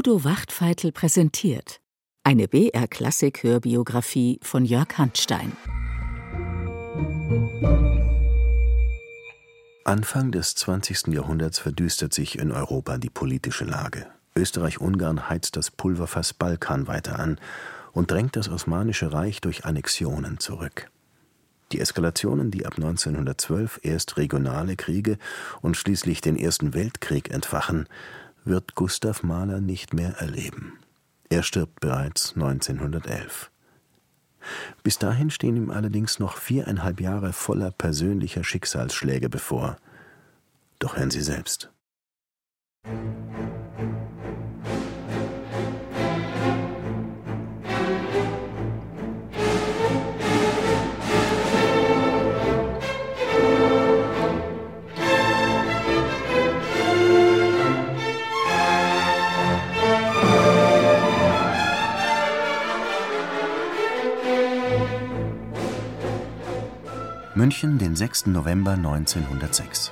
Udo Wachtfeitel präsentiert eine BR-Klassik-Hörbiografie von Jörg Handstein. Anfang des 20. Jahrhunderts verdüstert sich in Europa die politische Lage. Österreich-Ungarn heizt das Pulverfass Balkan weiter an und drängt das Osmanische Reich durch Annexionen zurück. Die Eskalationen, die ab 1912 erst regionale Kriege und schließlich den Ersten Weltkrieg entfachen, wird Gustav Mahler nicht mehr erleben. Er stirbt bereits 1911. Bis dahin stehen ihm allerdings noch viereinhalb Jahre voller persönlicher Schicksalsschläge bevor. Doch hören Sie selbst. München, den 6. November 1906.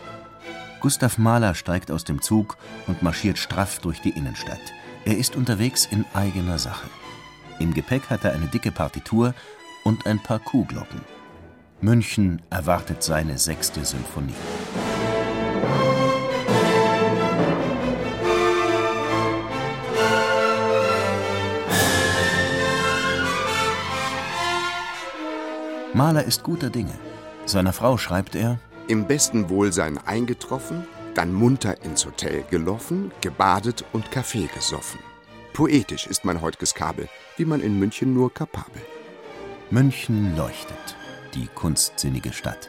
Gustav Mahler steigt aus dem Zug und marschiert straff durch die Innenstadt. Er ist unterwegs in eigener Sache. Im Gepäck hat er eine dicke Partitur und ein paar Kuhglocken. München erwartet seine sechste Symphonie. Mahler ist guter Dinge. Seiner Frau schreibt er: Im besten Wohlsein eingetroffen, dann munter ins Hotel gelaufen, gebadet und Kaffee gesoffen. Poetisch ist mein heutiges Kabel, wie man in München nur kapabel. München leuchtet, die kunstsinnige Stadt.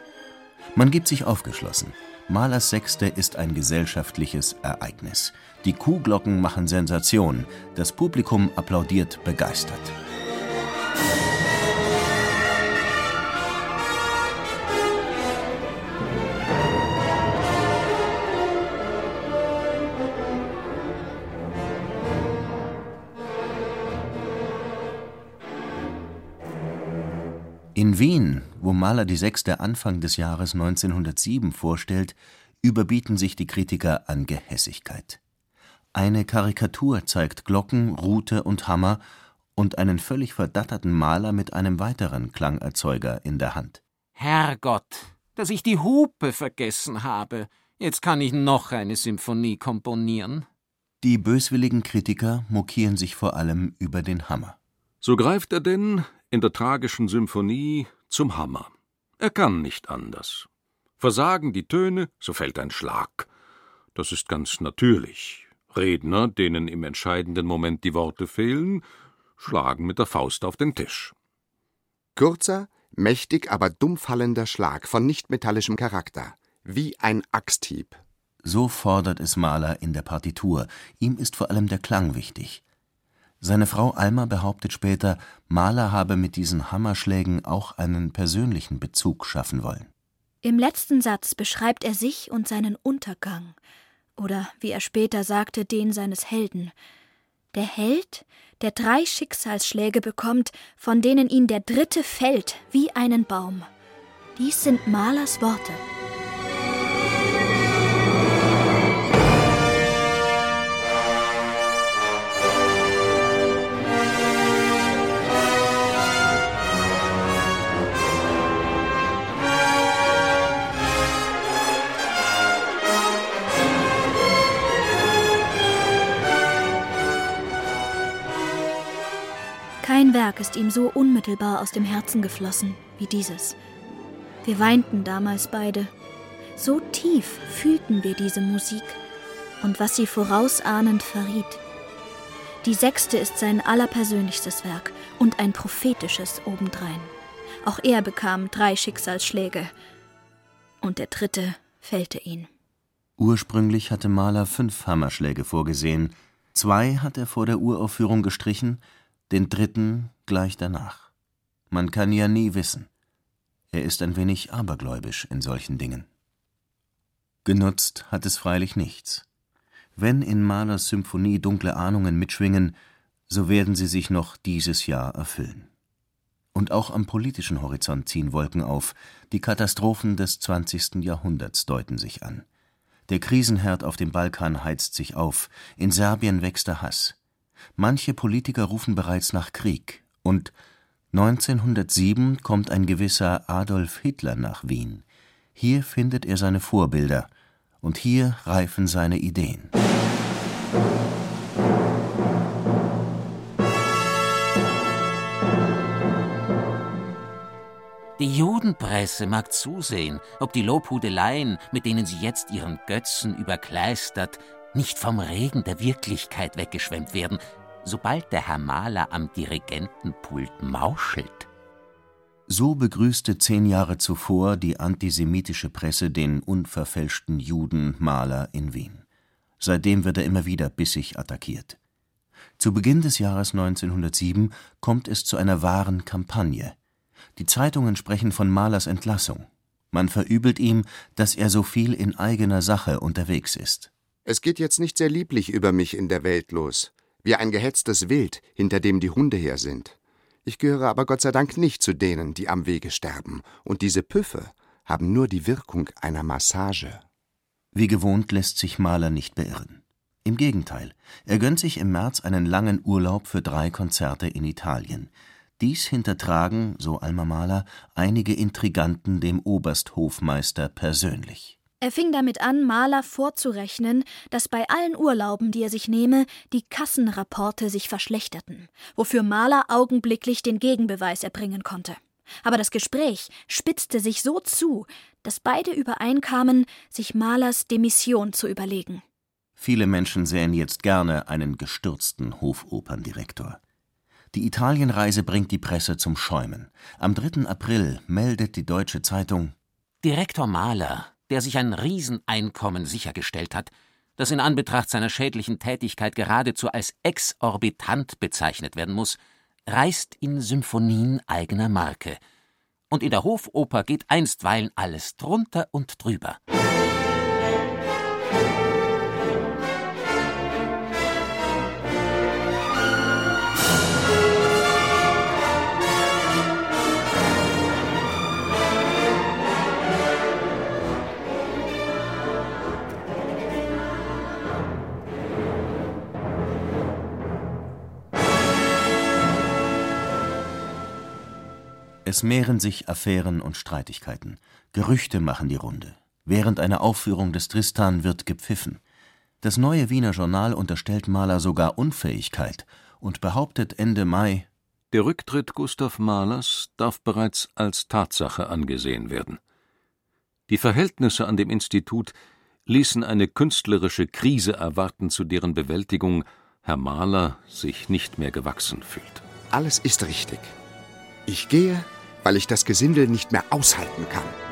Man gibt sich aufgeschlossen. Mahlers Sechste ist ein gesellschaftliches Ereignis. Die Kuhglocken machen Sensation. Das Publikum applaudiert begeistert. In Wien, wo Mahler die Sechste Anfang des Jahres 1907 vorstellt, überbieten sich die Kritiker an Gehässigkeit. Eine Karikatur zeigt Glocken, Rute und Hammer und einen völlig verdatterten Maler mit einem weiteren Klangerzeuger in der Hand. Herrgott, dass ich die Hupe vergessen habe. Jetzt kann ich noch eine Symphonie komponieren. Die böswilligen Kritiker mokieren sich vor allem über den Hammer. So greift er denn in der tragischen Symphonie zum Hammer. Er kann nicht anders. Versagen die Töne, so fällt ein Schlag. Das ist ganz natürlich. Redner, denen im entscheidenden Moment die Worte fehlen, schlagen mit der Faust auf den Tisch. Kurzer, mächtig, aber dumpffallender Schlag von nichtmetallischem Charakter, wie ein Axthieb. So fordert es Mahler in der Partitur. Ihm ist vor allem der Klang wichtig. Seine Frau Alma behauptet später, Mahler habe mit diesen Hammerschlägen auch einen persönlichen Bezug schaffen wollen. Im letzten Satz beschreibt er sich und seinen Untergang, oder wie er später sagte, den seines Helden. Der Held, der drei Schicksalsschläge bekommt, von denen ihn der dritte fällt wie einen Baum. Dies sind Mahlers Worte. Kein Werk ist ihm so unmittelbar aus dem Herzen geflossen wie dieses. Wir weinten damals beide. So tief fühlten wir diese Musik und was sie vorausahnend verriet. Die sechste ist sein allerpersönlichstes Werk und ein prophetisches obendrein. Auch er bekam drei Schicksalsschläge und der dritte fällte ihn. Ursprünglich hatte Mahler fünf Hammerschläge vorgesehen. Zwei hat er vor der Uraufführung gestrichen den dritten gleich danach. Man kann ja nie wissen. Er ist ein wenig abergläubisch in solchen Dingen. Genutzt hat es freilich nichts. Wenn in Mahlers Symphonie dunkle Ahnungen mitschwingen, so werden sie sich noch dieses Jahr erfüllen. Und auch am politischen Horizont ziehen Wolken auf, die Katastrophen des 20. Jahrhunderts deuten sich an. Der Krisenherd auf dem Balkan heizt sich auf, in Serbien wächst der Hass. Manche Politiker rufen bereits nach Krieg, und 1907 kommt ein gewisser Adolf Hitler nach Wien. Hier findet er seine Vorbilder, und hier reifen seine Ideen. Die Judenpresse mag zusehen, ob die Lobhudeleien, mit denen sie jetzt ihren Götzen überkleistert, nicht vom Regen der Wirklichkeit weggeschwemmt werden, sobald der Herr Maler am Dirigentenpult mauschelt. So begrüßte zehn Jahre zuvor die antisemitische Presse den unverfälschten Juden Maler in Wien. Seitdem wird er immer wieder bissig attackiert. Zu Beginn des Jahres 1907 kommt es zu einer wahren Kampagne. Die Zeitungen sprechen von Malers Entlassung. Man verübelt ihm, dass er so viel in eigener Sache unterwegs ist. Es geht jetzt nicht sehr lieblich über mich in der Welt los, wie ein gehetztes Wild, hinter dem die Hunde her sind. Ich gehöre aber Gott sei Dank nicht zu denen, die am Wege sterben, und diese Püffe haben nur die Wirkung einer Massage. Wie gewohnt lässt sich Mahler nicht beirren. Im Gegenteil, er gönnt sich im März einen langen Urlaub für drei Konzerte in Italien. Dies hintertragen, so Alma Mahler, einige Intriganten dem Obersthofmeister persönlich. Er fing damit an, Mahler vorzurechnen, dass bei allen Urlauben, die er sich nehme, die Kassenrapporte sich verschlechterten, wofür Mahler augenblicklich den Gegenbeweis erbringen konnte. Aber das Gespräch spitzte sich so zu, dass beide übereinkamen, sich Mahlers Demission zu überlegen. Viele Menschen sähen jetzt gerne einen gestürzten Hofoperndirektor. Die Italienreise bringt die Presse zum Schäumen. Am 3. April meldet die Deutsche Zeitung Direktor Mahler, der sich ein Rieseneinkommen sichergestellt hat, das in Anbetracht seiner schädlichen Tätigkeit geradezu als exorbitant bezeichnet werden muss, reist in Symphonien eigener Marke. Und in der Hofoper geht einstweilen alles drunter und drüber. Es mehren sich Affären und Streitigkeiten. Gerüchte machen die Runde. Während einer Aufführung des Tristan wird gepfiffen. Das Neue Wiener Journal unterstellt Mahler sogar Unfähigkeit und behauptet Ende Mai, der Rücktritt Gustav Mahlers darf bereits als Tatsache angesehen werden. Die Verhältnisse an dem Institut ließen eine künstlerische Krise erwarten, zu deren Bewältigung Herr Mahler sich nicht mehr gewachsen fühlt. Alles ist richtig. Ich gehe weil ich das Gesindel nicht mehr aushalten kann.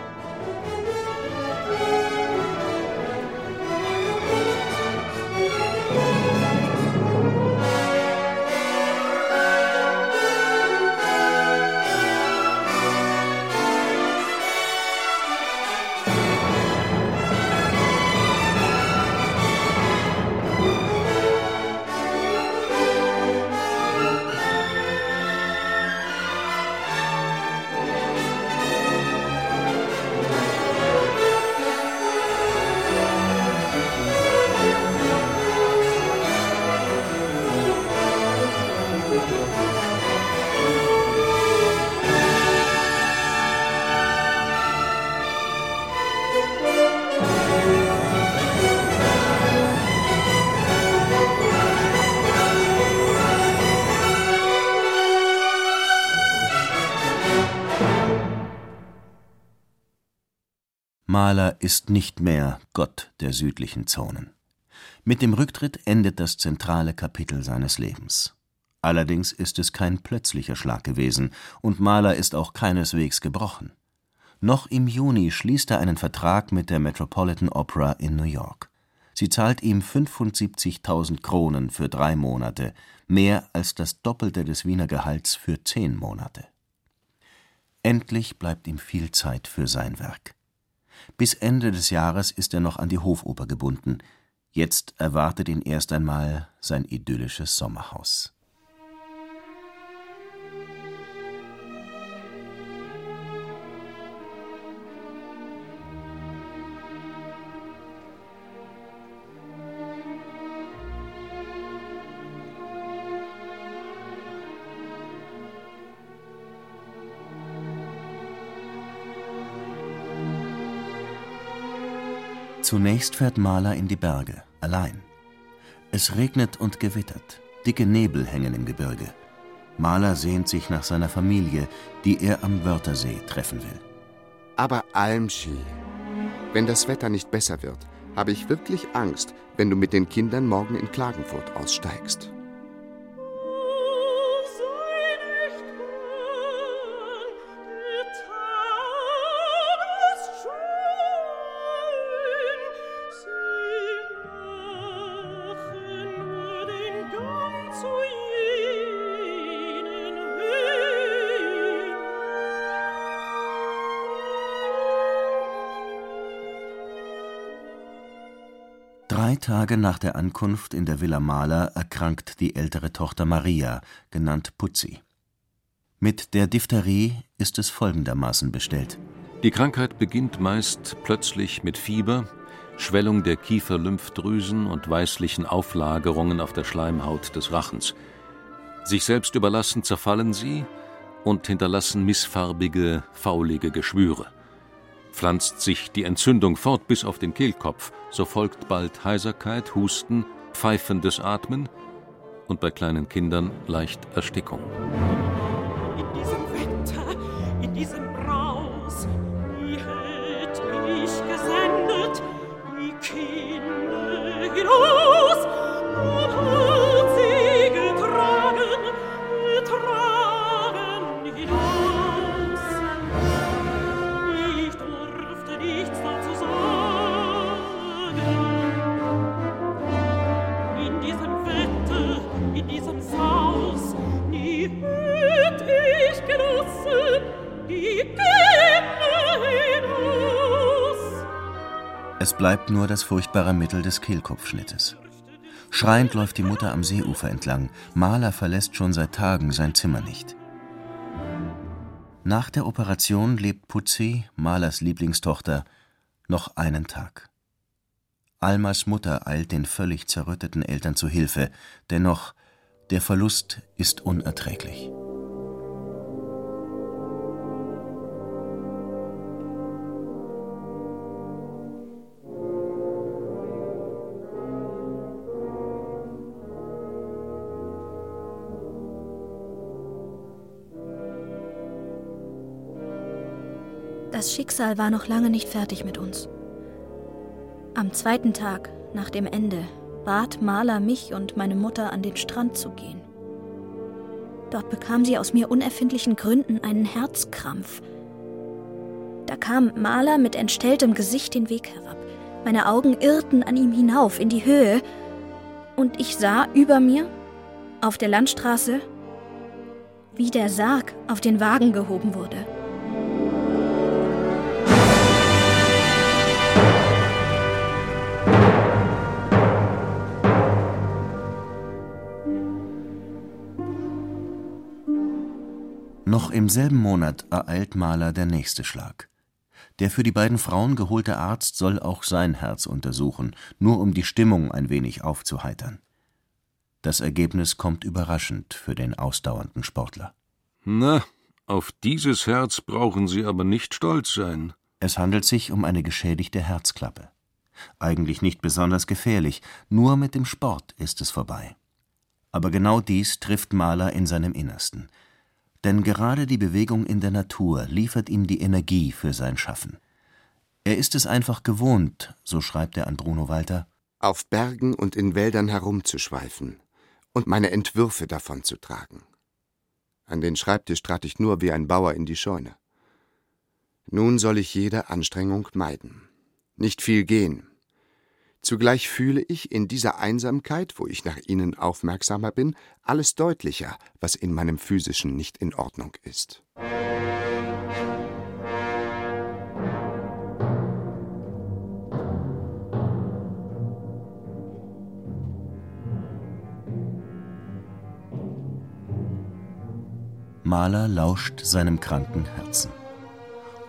Mahler ist nicht mehr Gott der südlichen Zonen. Mit dem Rücktritt endet das zentrale Kapitel seines Lebens. Allerdings ist es kein plötzlicher Schlag gewesen, und Mahler ist auch keineswegs gebrochen. Noch im Juni schließt er einen Vertrag mit der Metropolitan Opera in New York. Sie zahlt ihm 75.000 Kronen für drei Monate, mehr als das Doppelte des Wiener Gehalts für zehn Monate. Endlich bleibt ihm viel Zeit für sein Werk. Bis Ende des Jahres ist er noch an die Hofoper gebunden. Jetzt erwartet ihn erst einmal sein idyllisches Sommerhaus. Zunächst fährt Maler in die Berge, allein. Es regnet und gewittert, dicke Nebel hängen im Gebirge. Maler sehnt sich nach seiner Familie, die er am Wörthersee treffen will. Aber Almschi, wenn das Wetter nicht besser wird, habe ich wirklich Angst, wenn du mit den Kindern morgen in Klagenfurt aussteigst. Tage nach der Ankunft in der Villa Mahler erkrankt die ältere Tochter Maria, genannt Putzi. Mit der Diphtherie ist es folgendermaßen bestellt. Die Krankheit beginnt meist plötzlich mit Fieber, Schwellung der Kieferlymphdrüsen und weißlichen Auflagerungen auf der Schleimhaut des Rachens. Sich selbst überlassen zerfallen sie und hinterlassen missfarbige, faulige Geschwüre. Pflanzt sich die Entzündung fort bis auf den Kehlkopf, so folgt bald Heiserkeit, Husten, pfeifendes Atmen und bei kleinen Kindern leicht Erstickung. Bleibt nur das furchtbare Mittel des Kehlkopfschnittes. Schreiend läuft die Mutter am Seeufer entlang. Maler verlässt schon seit Tagen sein Zimmer nicht. Nach der Operation lebt Putzi, Malers Lieblingstochter, noch einen Tag. Almas Mutter eilt den völlig zerrütteten Eltern zu Hilfe, dennoch der Verlust ist unerträglich. Das Schicksal war noch lange nicht fertig mit uns. Am zweiten Tag, nach dem Ende, bat Maler mich und meine Mutter an den Strand zu gehen. Dort bekam sie aus mir unerfindlichen Gründen einen Herzkrampf. Da kam Maler mit entstelltem Gesicht den Weg herab. Meine Augen irrten an ihm hinauf in die Höhe, und ich sah über mir, auf der Landstraße, wie der Sarg auf den Wagen gehoben wurde. Noch im selben Monat ereilt Mahler der nächste Schlag. Der für die beiden Frauen geholte Arzt soll auch sein Herz untersuchen, nur um die Stimmung ein wenig aufzuheitern. Das Ergebnis kommt überraschend für den ausdauernden Sportler. Na, auf dieses Herz brauchen Sie aber nicht stolz sein. Es handelt sich um eine geschädigte Herzklappe. Eigentlich nicht besonders gefährlich, nur mit dem Sport ist es vorbei. Aber genau dies trifft Mahler in seinem Innersten. Denn gerade die Bewegung in der Natur liefert ihm die Energie für sein Schaffen. Er ist es einfach gewohnt, so schreibt er an Bruno Walter, auf Bergen und in Wäldern herumzuschweifen und meine Entwürfe davon zu tragen. An den Schreibtisch trat ich nur wie ein Bauer in die Scheune. Nun soll ich jede Anstrengung meiden, nicht viel gehen, Zugleich fühle ich in dieser Einsamkeit, wo ich nach ihnen aufmerksamer bin, alles deutlicher, was in meinem physischen nicht in Ordnung ist. Maler lauscht seinem kranken Herzen.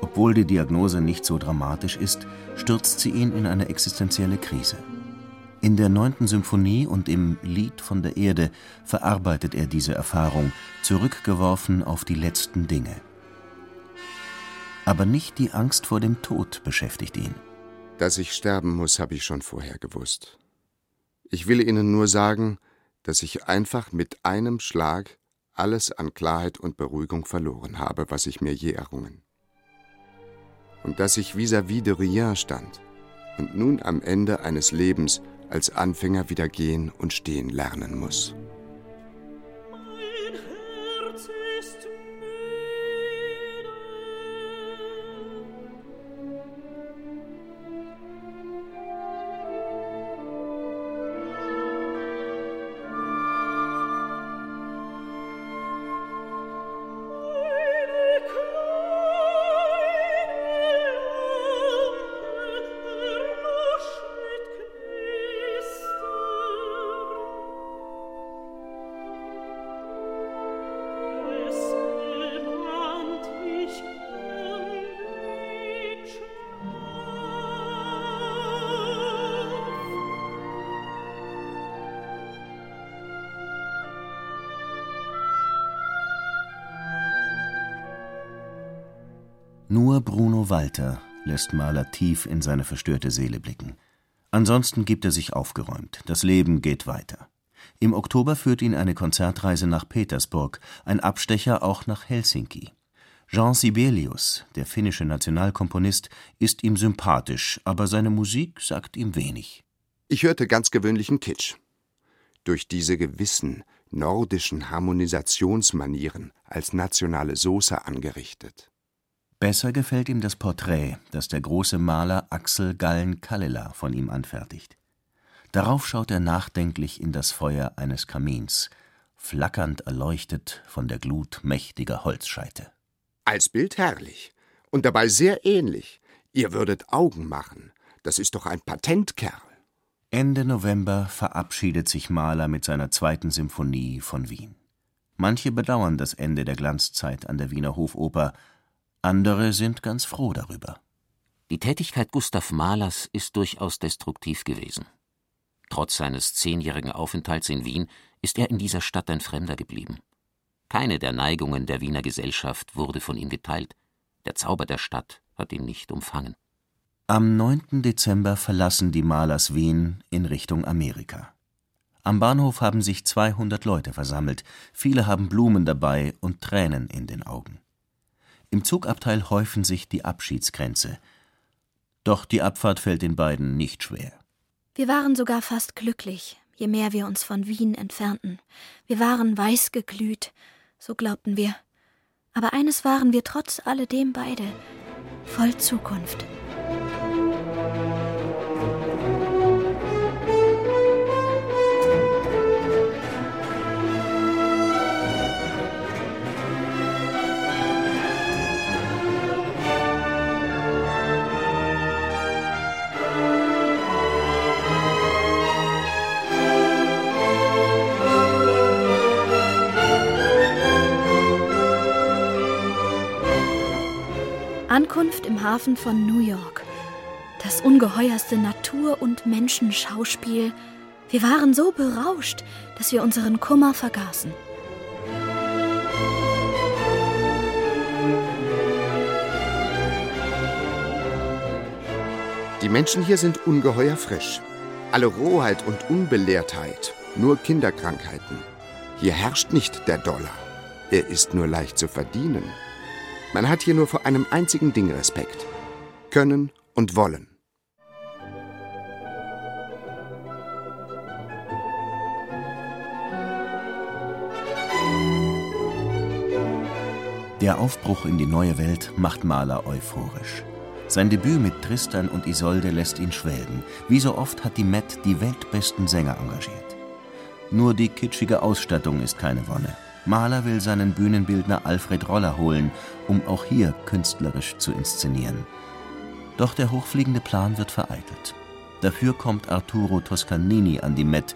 Obwohl die Diagnose nicht so dramatisch ist, stürzt sie ihn in eine existenzielle Krise. In der neunten Symphonie und im Lied von der Erde verarbeitet er diese Erfahrung, zurückgeworfen auf die letzten Dinge. Aber nicht die Angst vor dem Tod beschäftigt ihn. Dass ich sterben muss, habe ich schon vorher gewusst. Ich will Ihnen nur sagen, dass ich einfach mit einem Schlag alles an Klarheit und Beruhigung verloren habe, was ich mir je errungen. Und dass ich vis-à-vis -vis de rien stand und nun am Ende eines Lebens als Anfänger wieder gehen und stehen lernen muss. Nur Bruno Walter lässt Mahler tief in seine verstörte Seele blicken. Ansonsten gibt er sich aufgeräumt. Das Leben geht weiter. Im Oktober führt ihn eine Konzertreise nach Petersburg, ein Abstecher auch nach Helsinki. Jean Sibelius, der finnische Nationalkomponist, ist ihm sympathisch, aber seine Musik sagt ihm wenig. Ich hörte ganz gewöhnlichen Kitsch. Durch diese gewissen nordischen Harmonisationsmanieren als nationale Soße angerichtet. Besser gefällt ihm das Porträt, das der große Maler Axel Gallen-Kallela von ihm anfertigt. Darauf schaut er nachdenklich in das Feuer eines Kamins, flackernd erleuchtet von der Glut mächtiger Holzscheite. Als Bild herrlich und dabei sehr ähnlich. Ihr würdet Augen machen. Das ist doch ein Patentkerl. Ende November verabschiedet sich Mahler mit seiner zweiten Symphonie von Wien. Manche bedauern das Ende der Glanzzeit an der Wiener Hofoper, andere sind ganz froh darüber. Die Tätigkeit Gustav Mahlers ist durchaus destruktiv gewesen. Trotz seines zehnjährigen Aufenthalts in Wien ist er in dieser Stadt ein Fremder geblieben. Keine der Neigungen der Wiener Gesellschaft wurde von ihm geteilt. Der Zauber der Stadt hat ihn nicht umfangen. Am 9. Dezember verlassen die Malers Wien in Richtung Amerika. Am Bahnhof haben sich 200 Leute versammelt. Viele haben Blumen dabei und Tränen in den Augen. Im Zugabteil häufen sich die Abschiedskränze. Doch die Abfahrt fällt den beiden nicht schwer. Wir waren sogar fast glücklich, je mehr wir uns von Wien entfernten. Wir waren weiß geglüht, so glaubten wir. Aber eines waren wir trotz alledem beide, voll Zukunft. Hafen von New York. Das ungeheuerste Natur- und Menschenschauspiel. Wir waren so berauscht, dass wir unseren Kummer vergaßen. Die Menschen hier sind ungeheuer frisch. Alle Rohheit und Unbelehrtheit, nur Kinderkrankheiten. Hier herrscht nicht der Dollar. Er ist nur leicht zu verdienen. Man hat hier nur vor einem einzigen Ding Respekt. Können und wollen. Der Aufbruch in die neue Welt macht Mahler euphorisch. Sein Debüt mit Tristan und Isolde lässt ihn schwelgen. Wie so oft hat die Met die weltbesten Sänger engagiert. Nur die kitschige Ausstattung ist keine Wonne. Mahler will seinen Bühnenbildner Alfred Roller holen, um auch hier künstlerisch zu inszenieren. Doch der hochfliegende Plan wird vereitelt. Dafür kommt Arturo Toscanini an die Met,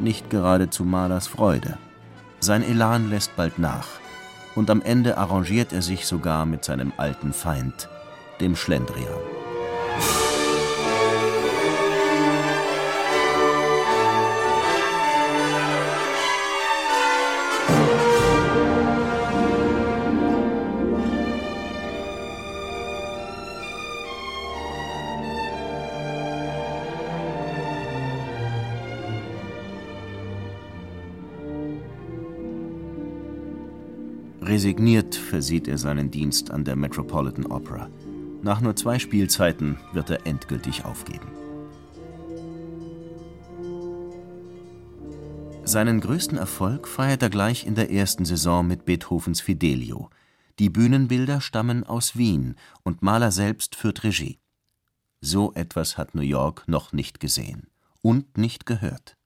nicht gerade zu Mahlers Freude. Sein Elan lässt bald nach, und am Ende arrangiert er sich sogar mit seinem alten Feind, dem Schlendrian. Resigniert versieht er seinen Dienst an der Metropolitan Opera. Nach nur zwei Spielzeiten wird er endgültig aufgeben. Seinen größten Erfolg feiert er gleich in der ersten Saison mit Beethovens Fidelio. Die Bühnenbilder stammen aus Wien und Mahler selbst führt Regie. So etwas hat New York noch nicht gesehen und nicht gehört.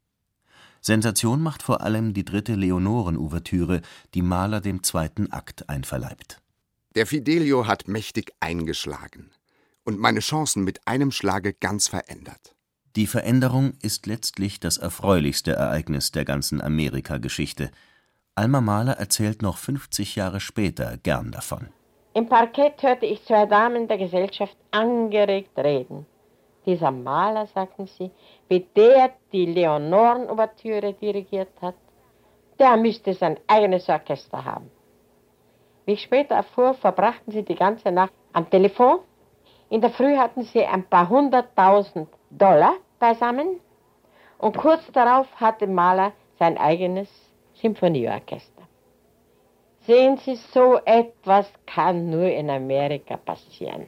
Sensation macht vor allem die dritte Leonoren-Ouvertüre, die Mahler dem zweiten Akt einverleibt. Der Fidelio hat mächtig eingeschlagen und meine Chancen mit einem Schlage ganz verändert. Die Veränderung ist letztlich das erfreulichste Ereignis der ganzen Amerika-Geschichte. Alma Mahler erzählt noch 50 Jahre später gern davon. Im Parkett hörte ich zwei Damen der Gesellschaft angeregt reden. Dieser Maler, sagten sie, wie der die Leonoren-Ouvertüre dirigiert hat, der müsste sein eigenes Orchester haben. Wie ich später erfuhr, verbrachten sie die ganze Nacht am Telefon. In der Früh hatten sie ein paar hunderttausend Dollar beisammen und kurz darauf hatte Mahler sein eigenes Symphonieorchester. Sehen Sie, so etwas kann nur in Amerika passieren.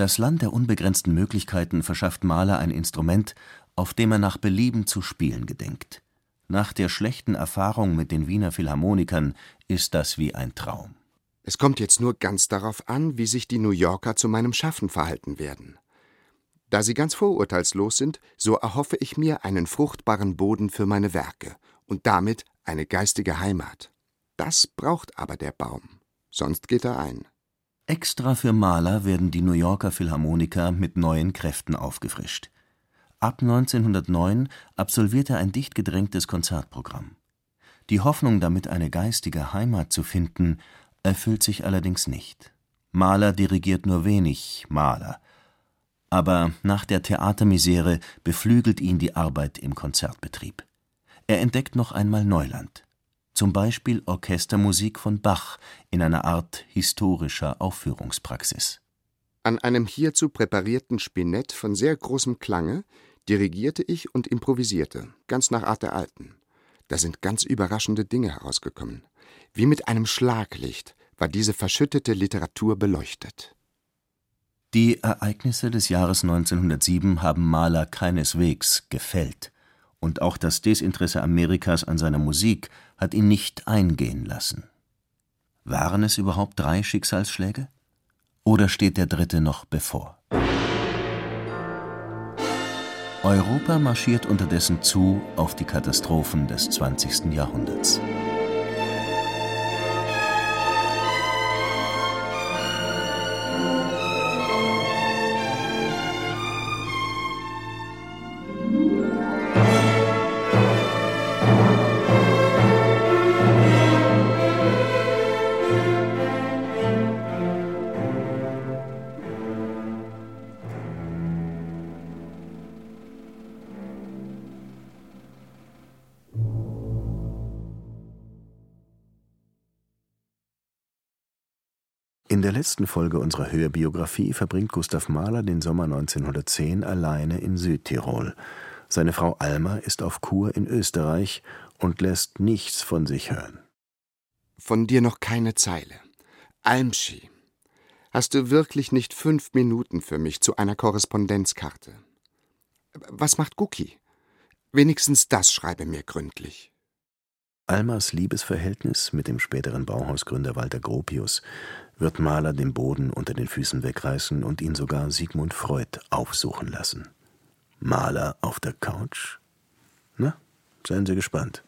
Das Land der unbegrenzten Möglichkeiten verschafft Mahler ein Instrument, auf dem er nach Belieben zu spielen gedenkt. Nach der schlechten Erfahrung mit den Wiener Philharmonikern ist das wie ein Traum. Es kommt jetzt nur ganz darauf an, wie sich die New Yorker zu meinem Schaffen verhalten werden. Da sie ganz vorurteilslos sind, so erhoffe ich mir einen fruchtbaren Boden für meine Werke und damit eine geistige Heimat. Das braucht aber der Baum, sonst geht er ein. Extra für Mahler werden die New Yorker Philharmoniker mit neuen Kräften aufgefrischt. Ab 1909 absolviert er ein dicht gedrängtes Konzertprogramm. Die Hoffnung, damit eine geistige Heimat zu finden, erfüllt sich allerdings nicht. Mahler dirigiert nur wenig Mahler, aber nach der Theatermisere beflügelt ihn die Arbeit im Konzertbetrieb. Er entdeckt noch einmal Neuland, zum Beispiel Orchestermusik von Bach in einer Art historischer Aufführungspraxis. An einem hierzu präparierten Spinett von sehr großem Klange dirigierte ich und improvisierte, ganz nach Art der Alten. Da sind ganz überraschende Dinge herausgekommen. Wie mit einem Schlaglicht war diese verschüttete Literatur beleuchtet. Die Ereignisse des Jahres 1907 haben Mahler keineswegs gefällt, und auch das Desinteresse Amerikas an seiner Musik hat ihn nicht eingehen lassen. Waren es überhaupt drei Schicksalsschläge? Oder steht der dritte noch bevor? Europa marschiert unterdessen zu auf die Katastrophen des 20. Jahrhunderts. In der letzten Folge unserer Hörbiografie verbringt Gustav Mahler den Sommer 1910 alleine in Südtirol. Seine Frau Alma ist auf Kur in Österreich und lässt nichts von sich hören. Von dir noch keine Zeile. Almschi, hast du wirklich nicht fünf Minuten für mich zu einer Korrespondenzkarte? Was macht Gucki? Wenigstens das schreibe mir gründlich. Almas Liebesverhältnis mit dem späteren Bauhausgründer Walter Gropius wird Mahler den Boden unter den Füßen wegreißen und ihn sogar Sigmund Freud aufsuchen lassen. Mahler auf der Couch? Na, seien Sie gespannt.